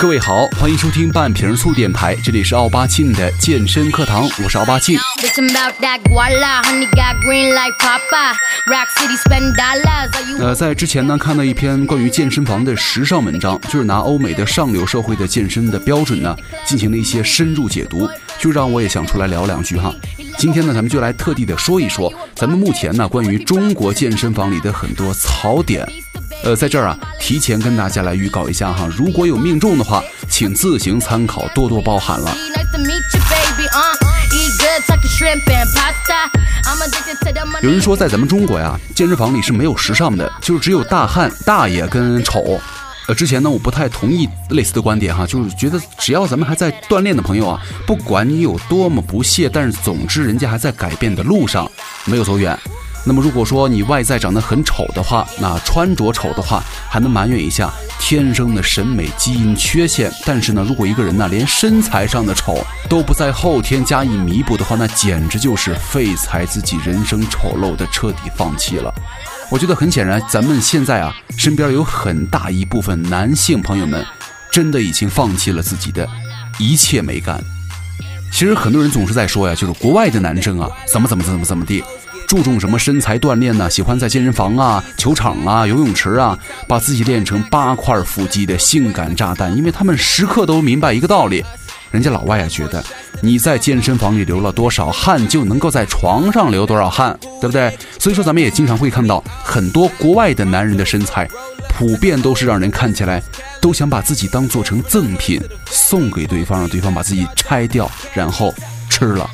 各位好，欢迎收听半瓶醋电台，这里是奥巴庆的健身课堂，我是奥巴庆。呃，在之前呢，看到一篇关于健身房的时尚文章，就是拿欧美的上流社会的健身的标准呢，进行了一些深入解读，就让我也想出来聊两句哈。今天呢，咱们就来特地的说一说，咱们目前呢，关于中国健身房里的很多槽点。呃，在这儿啊，提前跟大家来预告一下哈，如果有命中的话，请自行参考，多多包涵了。有人说，在咱们中国呀，健身房里是没有时尚的，就是只有大汉、大爷跟丑。呃，之前呢，我不太同意类似的观点哈，就是觉得只要咱们还在锻炼的朋友啊，不管你有多么不屑，但是总之人家还在改变的路上，没有走远。那么如果说你外在长得很丑的话，那穿着丑的话，还能埋怨一下天生的审美基因缺陷。但是呢，如果一个人呢连身材上的丑都不在后天加以弥补的话，那简直就是废材自己人生丑陋的彻底放弃了。我觉得很显然，咱们现在啊身边有很大一部分男性朋友们，真的已经放弃了自己的一切美感。其实很多人总是在说呀，就是国外的男生啊，怎么怎么怎么怎么地。注重什么身材锻炼呢？喜欢在健身房啊、球场啊、游泳池啊，把自己练成八块腹肌的性感炸弹。因为他们时刻都明白一个道理，人家老外啊觉得你在健身房里流了多少汗，就能够在床上流多少汗，对不对？所以说咱们也经常会看到很多国外的男人的身材，普遍都是让人看起来都想把自己当做成赠品送给对方，让对方把自己拆掉，然后吃了。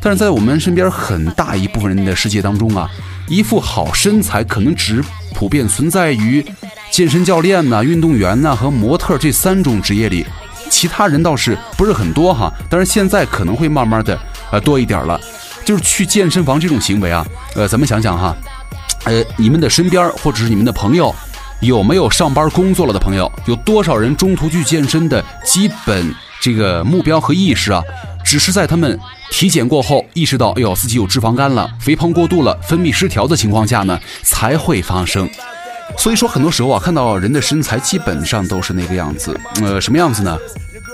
但是在我们身边很大一部分人的世界当中啊，一副好身材可能只普遍存在于健身教练呐、运动员呐和模特这三种职业里，其他人倒是不是很多哈。但是现在可能会慢慢的呃多一点了，就是去健身房这种行为啊，呃，咱们想想哈，呃，你们的身边或者是你们的朋友，有没有上班工作了的朋友？有多少人中途去健身的基本这个目标和意识啊？只是在他们体检过后意识到，哎呦，自己有脂肪肝了、肥胖过度了、分泌失调的情况下呢，才会发生。所以说，很多时候啊，看到人的身材基本上都是那个样子。呃，什么样子呢？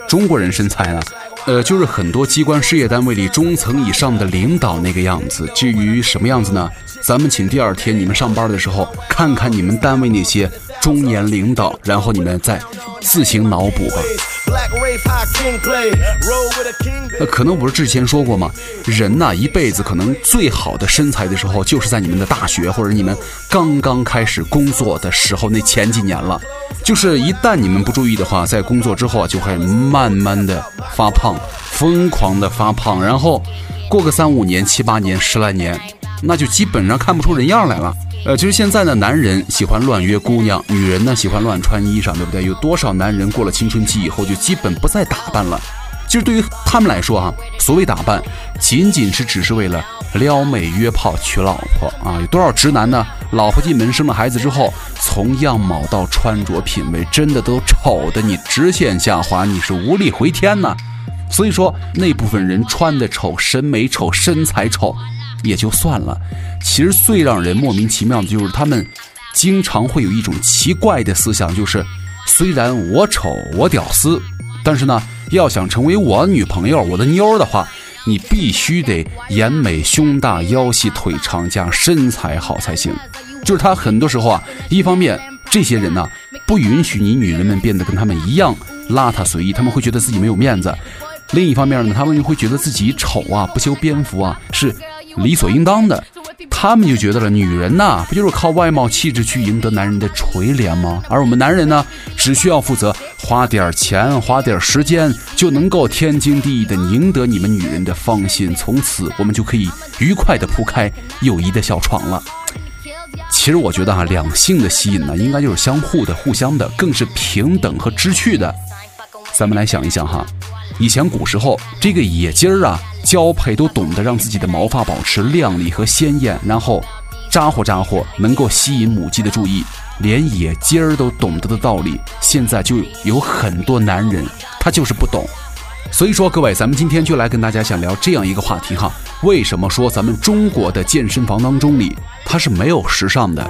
中国人身材呢？呃，就是很多机关事业单位里中层以上的领导那个样子。至于什么样子呢？咱们请第二天你们上班的时候，看看你们单位那些中年领导，然后你们再自行脑补吧。那可能不是之前说过吗？人呐，一辈子可能最好的身材的时候，就是在你们的大学或者你们刚刚开始工作的时候那前几年了。就是一旦你们不注意的话，在工作之后啊，就会慢慢的发胖，疯狂的发胖，然后过个三五年、七八年、十来年，那就基本上看不出人样来了。呃，其实现在呢，男人喜欢乱约姑娘，女人呢喜欢乱穿衣裳，对不对？有多少男人过了青春期以后就基本不再打扮了？其实对于他们来说啊，所谓打扮，仅仅是只是为了撩妹、约炮、娶老婆啊！有多少直男呢？老婆进门生了孩子之后，从样貌到穿着品味，真的都丑的你直线下滑，你是无力回天呐！所以说，那部分人穿的丑、审美丑、身材丑。也就算了，其实最让人莫名其妙的就是他们经常会有一种奇怪的思想，就是虽然我丑我屌丝，但是呢，要想成为我女朋友我的妞儿的话，你必须得眼美胸大腰细腿长加身材好才行。就是他很多时候啊，一方面这些人呢不允许你女人们变得跟他们一样邋遢随意，他们会觉得自己没有面子；另一方面呢，他们又会觉得自己丑啊不修边幅啊是。理所应当的，他们就觉得了，女人呐，不就是靠外貌气质去赢得男人的垂怜吗？而我们男人呢，只需要负责花点钱、花点时间，就能够天经地义的赢得你们女人的芳心，从此我们就可以愉快的铺开友谊的小床了。其实我觉得哈，两性的吸引呢，应该就是相互的、互相的，更是平等和知趣的。咱们来想一想哈。以前古时候，这个野鸡儿啊，交配都懂得让自己的毛发保持亮丽和鲜艳，然后咋呼咋呼，能够吸引母鸡的注意。连野鸡儿都懂得的道理，现在就有很多男人他就是不懂。所以说，各位，咱们今天就来跟大家想聊这样一个话题哈：为什么说咱们中国的健身房当中里它是没有时尚的？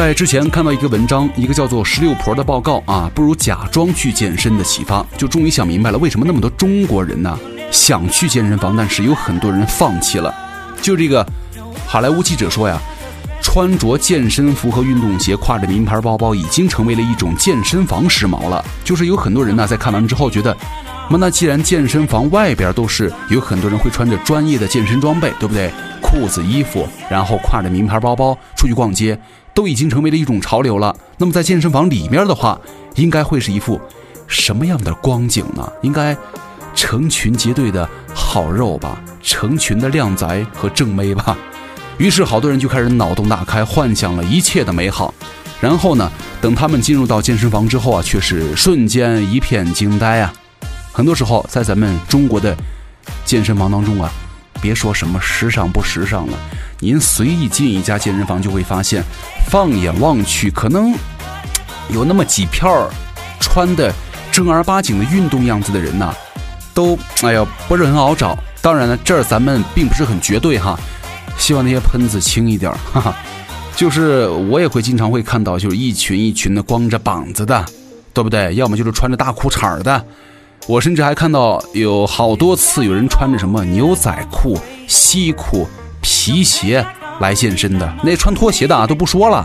在之前看到一个文章，一个叫做“十六婆”的报告啊，不如假装去健身的启发，就终于想明白了为什么那么多中国人呢想去健身房，但是有很多人放弃了。就这个好莱坞记者说呀，穿着健身服和运动鞋，挎着名牌包包，已经成为了一种健身房时髦了。就是有很多人呢，在看完之后觉得，那那既然健身房外边都是有很多人会穿着专业的健身装备，对不对？裤子、衣服，然后挎着名牌包包出去逛街。都已经成为了一种潮流了。那么在健身房里面的话，应该会是一副什么样的光景呢？应该成群结队的好肉吧，成群的靓仔和正妹吧。于是好多人就开始脑洞大开，幻想了一切的美好。然后呢，等他们进入到健身房之后啊，却是瞬间一片惊呆啊。很多时候在咱们中国的健身房当中啊，别说什么时尚不时尚了。您随意进一家健身房，就会发现，放眼望去，可能有那么几票穿的正儿八经的运动样子的人呐，都哎呀不是很好找。当然了，这儿咱们并不是很绝对哈，希望那些喷子轻一点，哈哈。就是我也会经常会看到，就是一群一群的光着膀子的，对不对？要么就是穿着大裤衩的。我甚至还看到有好多次有人穿着什么牛仔裤、西裤。皮鞋来健身的，那穿拖鞋的啊都不说了。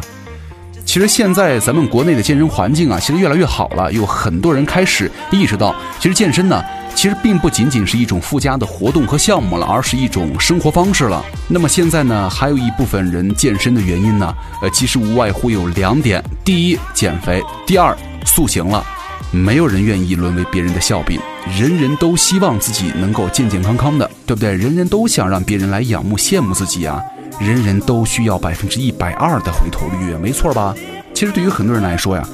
其实现在咱们国内的健身环境啊，其实越来越好了，有很多人开始意识到，其实健身呢，其实并不仅仅是一种附加的活动和项目了，而是一种生活方式了。那么现在呢，还有一部分人健身的原因呢，呃，其实无外乎有两点：第一，减肥；第二，塑形了。没有人愿意沦为别人的笑柄，人人都希望自己能够健健康康的，对不对？人人都想让别人来仰慕羡慕自己啊！人人都需要百分之一百二的回头率，没错吧？其实对于很多人来说呀，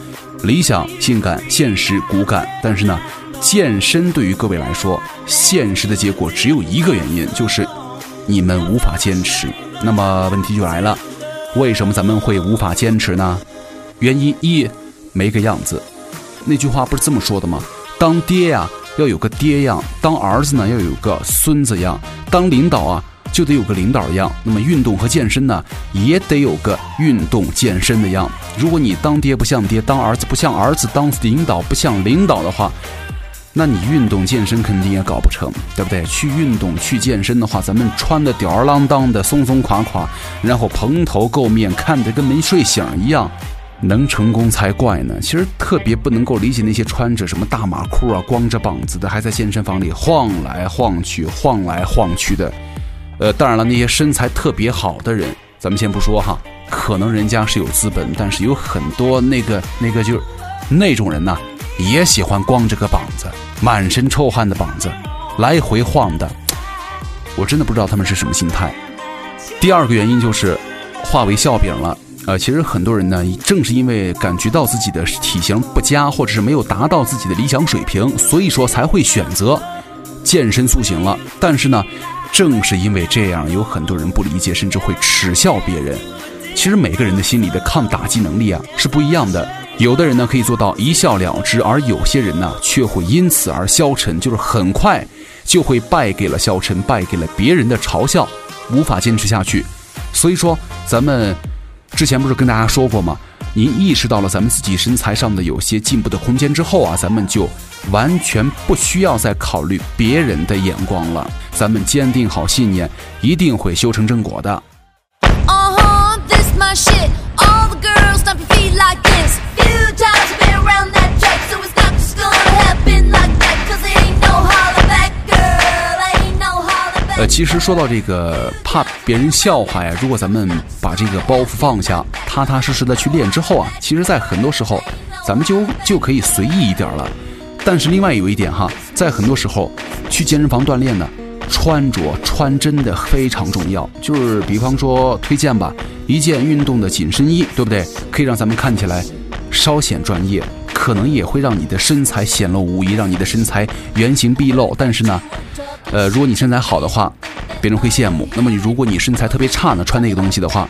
理想性感，现实骨感。但是呢，健身对于各位来说，现实的结果只有一个原因，就是你们无法坚持。那么问题就来了，为什么咱们会无法坚持呢？原因一，没个样子。那句话不是这么说的吗？当爹呀要有个爹样，当儿子呢要有个孙子样，当领导啊就得有个领导样。那么运动和健身呢也得有个运动健身的样。如果你当爹不像爹，当儿子不像儿子，当领导不像领导的话，那你运动健身肯定也搞不成，对不对？去运动去健身的话，咱们穿的吊儿郎当的、松松垮垮，然后蓬头垢面，看着跟没睡醒一样。能成功才怪呢！其实特别不能够理解那些穿着什么大马裤啊、光着膀子的，还在健身房里晃来晃去、晃来晃去的。呃，当然了，那些身材特别好的人，咱们先不说哈，可能人家是有资本，但是有很多那个那个就是那种人呐，也喜欢光着个膀子、满身臭汗的膀子来回晃的。我真的不知道他们是什么心态。第二个原因就是化为笑柄了。呃，其实很多人呢，正是因为感觉到自己的体型不佳，或者是没有达到自己的理想水平，所以说才会选择健身塑形了。但是呢，正是因为这样，有很多人不理解，甚至会耻笑别人。其实每个人的心理的抗打击能力啊是不一样的，有的人呢可以做到一笑了之，而有些人呢却会因此而消沉，就是很快就会败给了消沉，败给了别人的嘲笑，无法坚持下去。所以说，咱们。之前不是跟大家说过吗？您意识到了咱们自己身材上的有些进步的空间之后啊，咱们就完全不需要再考虑别人的眼光了。咱们坚定好信念，一定会修成正果的。呃，其实说到这个怕别人笑话呀，如果咱们把这个包袱放下，踏踏实实的去练之后啊，其实，在很多时候，咱们就就可以随意一点了。但是另外有一点哈，在很多时候去健身房锻炼呢，穿着穿真的非常重要。就是比方说推荐吧，一件运动的紧身衣，对不对？可以让咱们看起来稍显专业，可能也会让你的身材显露无遗，让你的身材原形毕露。但是呢。呃，如果你身材好的话，别人会羡慕；那么你如果你身材特别差呢，穿那个东西的话，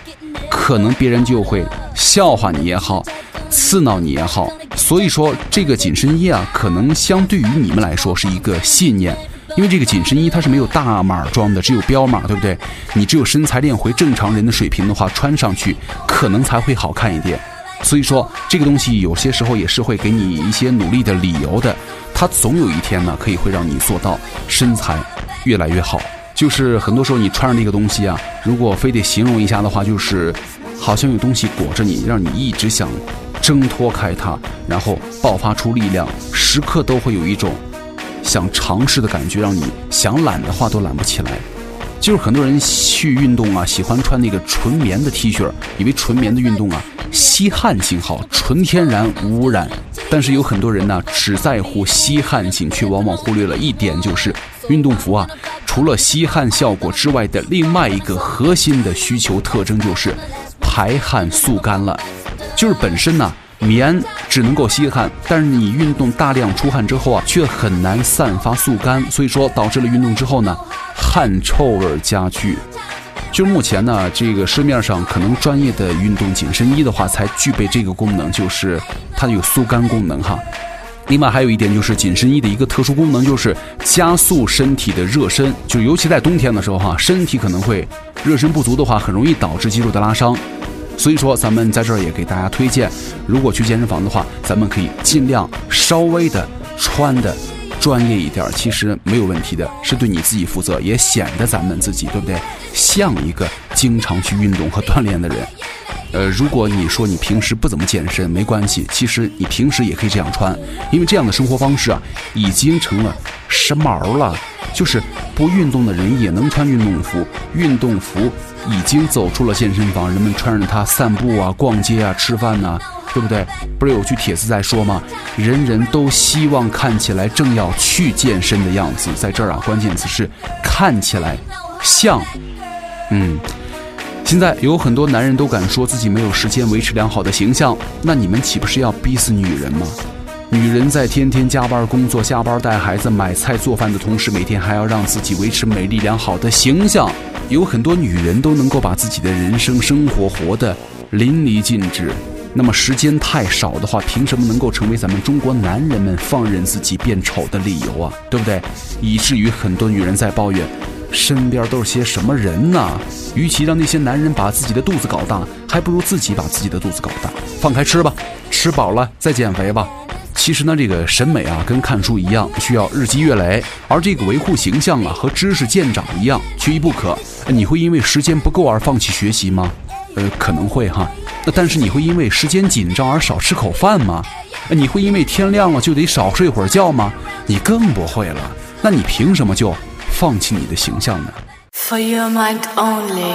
可能别人就会笑话你也好，刺挠你也好。所以说，这个紧身衣啊，可能相对于你们来说是一个信念，因为这个紧身衣它是没有大码装的，只有标码，对不对？你只有身材练回正常人的水平的话，穿上去可能才会好看一点。所以说，这个东西有些时候也是会给你一些努力的理由的。它总有一天呢，可以会让你做到身材越来越好。就是很多时候你穿上这个东西啊，如果非得形容一下的话，就是好像有东西裹着你，让你一直想挣脱开它，然后爆发出力量，时刻都会有一种想尝试的感觉，让你想懒的话都懒不起来。就是很多人去运动啊，喜欢穿那个纯棉的 T 恤，以为纯棉的运动啊吸汗性好，纯天然无污染。但是有很多人呢，只在乎吸汗性，却往往忽略了一点，就是运动服啊，除了吸汗效果之外的另外一个核心的需求特征就是排汗速干了。就是本身呢，棉只能够吸汗，但是你运动大量出汗之后啊，却很难散发速干，所以说导致了运动之后呢。汗臭味加剧，就目前呢，这个市面上可能专业的运动紧身衣的话，才具备这个功能，就是它有速干功能哈。另外还有一点就是紧身衣的一个特殊功能，就是加速身体的热身，就尤其在冬天的时候哈，身体可能会热身不足的话，很容易导致肌肉的拉伤。所以说，咱们在这儿也给大家推荐，如果去健身房的话，咱们可以尽量稍微的穿的。专业一点其实没有问题的，是对你自己负责，也显得咱们自己对不对？像一个经常去运动和锻炼的人。呃，如果你说你平时不怎么健身，没关系，其实你平时也可以这样穿，因为这样的生活方式啊，已经成了时髦了。就是不运动的人也能穿运动服，运动服已经走出了健身房，人们穿着它散步啊、逛街啊、吃饭呐。对不对？不是有句帖子在说吗？人人都希望看起来正要去健身的样子，在这儿啊，关键词是看起来像。嗯，现在有很多男人都敢说自己没有时间维持良好的形象，那你们岂不是要逼死女人吗？女人在天天加班工作、下班带孩子、买菜做饭的同时，每天还要让自己维持美丽良好的形象。有很多女人都能够把自己的人生生活活得淋漓尽致。那么时间太少的话，凭什么能够成为咱们中国男人们放任自己变丑的理由啊？对不对？以至于很多女人在抱怨，身边都是些什么人呢？与其让那些男人把自己的肚子搞大，还不如自己把自己的肚子搞大。放开吃吧，吃饱了再减肥吧。其实呢，这个审美啊，跟看书一样，需要日积月累；而这个维护形象啊，和知识见长一样，缺一不可。你会因为时间不够而放弃学习吗？呃，可能会哈。那但是你会因为时间紧张而少吃口饭吗？你会因为天亮了就得少睡会儿觉吗？你更不会了。那你凭什么就放弃你的形象呢？For your mind only。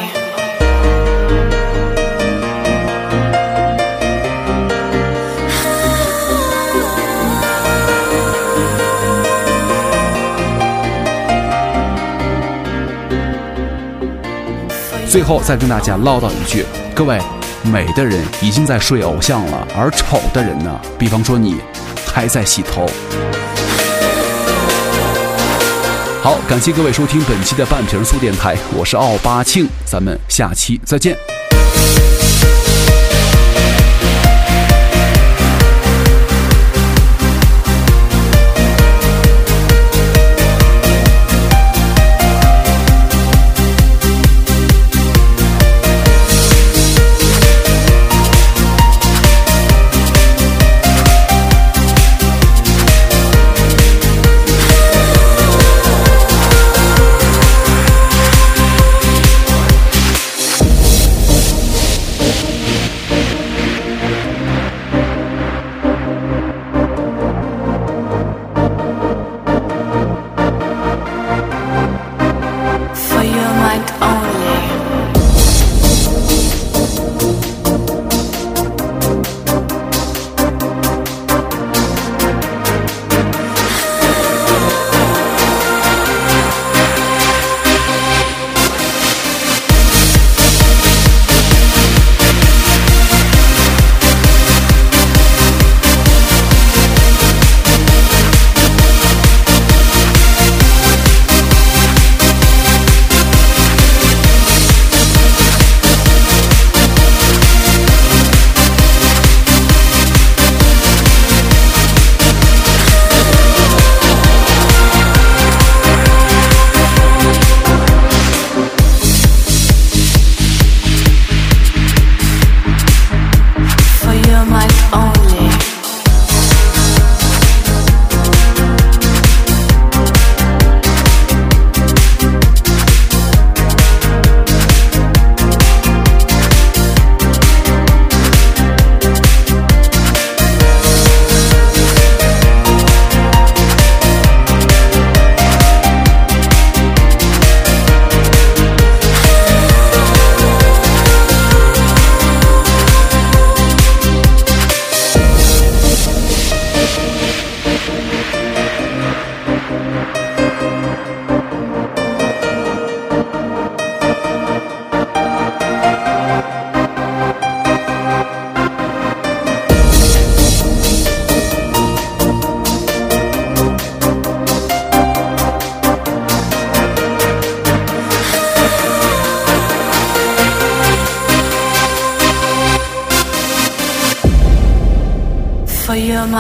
最后再跟大家唠叨一句，各位。美的人已经在睡偶像了，而丑的人呢？比方说你，还在洗头。好，感谢各位收听本期的半瓶醋电台，我是奥巴庆，咱们下期再见。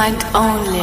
Mind only.